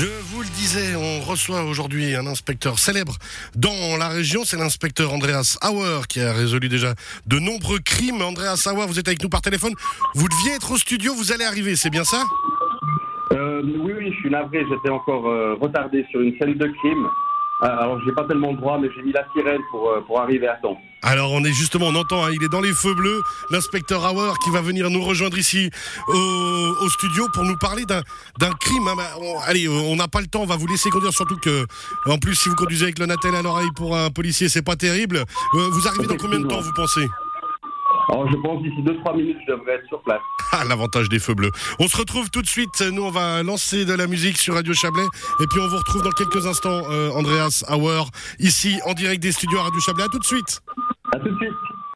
le disais, on reçoit aujourd'hui un inspecteur célèbre dans la région. C'est l'inspecteur Andreas Auer qui a résolu déjà de nombreux crimes. Andreas Auer, vous êtes avec nous par téléphone. Vous deviez être au studio, vous allez arriver, c'est bien ça? Euh, Oui, oui, je suis navré. J'étais encore euh, retardé sur une scène de crime. Euh, alors, j'ai pas tellement de droit, mais j'ai mis la sirène pour arriver à temps. Alors, on est justement, on entend, hein, il est dans les feux bleus, l'inspecteur Auer qui va venir nous rejoindre ici au, au studio pour nous parler d'un d'un crime. hein. Bah, on- allez, on n'a pas le temps, on va vous laisser conduire, surtout que, en plus, si vous conduisez avec le Natel à l'oreille pour un policier, c'est pas terrible. Euh, vous arrivez dans combien de temps, vous pensez? Alors, je pense d'ici 2-3 minutes, je devrais être sur place. Ah, l'avantage des feux bleus. On se retrouve tout de suite. Nous, on va lancer de la musique sur Radio Chablais. Et puis, on vous retrouve dans quelques instants, euh, Andreas Auer, ici, en direct des studios à Radio Chablais. À tout de suite. À tout.